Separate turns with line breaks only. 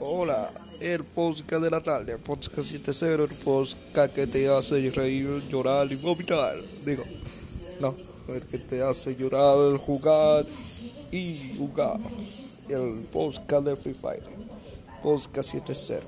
Hola, el podcast de la tarde, el podcast 70, el podcast que te hace reír, llorar y vomitar. Digo, no, el que te hace llorar, jugar y jugar. El podcast de Free Fire, podcast 70.